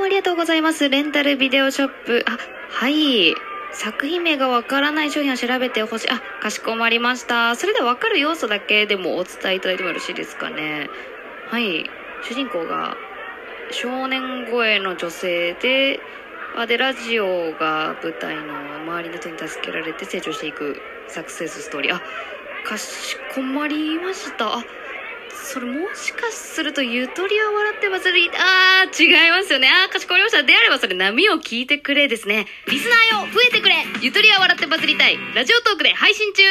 ありがとうございます。レンタルビデオショップ。あ、はい。作品名がわからない商品を調べてほしい。あ、かしこまりました。それではわかる要素だけでもお伝えいただいてもよろしいですかね。はい。主人公が少年声の女性で、で、ラジオが舞台の周りの人に助けられて成長していくサクセスストーリー。あ、かしこまりました。あ、それもしかするとゆとりは笑ってバズり、あー、違いますよね。あー、かしこまりました。であればそれ波を聞いてくれですね。リスナーよ、増えてくれゆとりは笑ってバズりたい。ラジオトークで配信中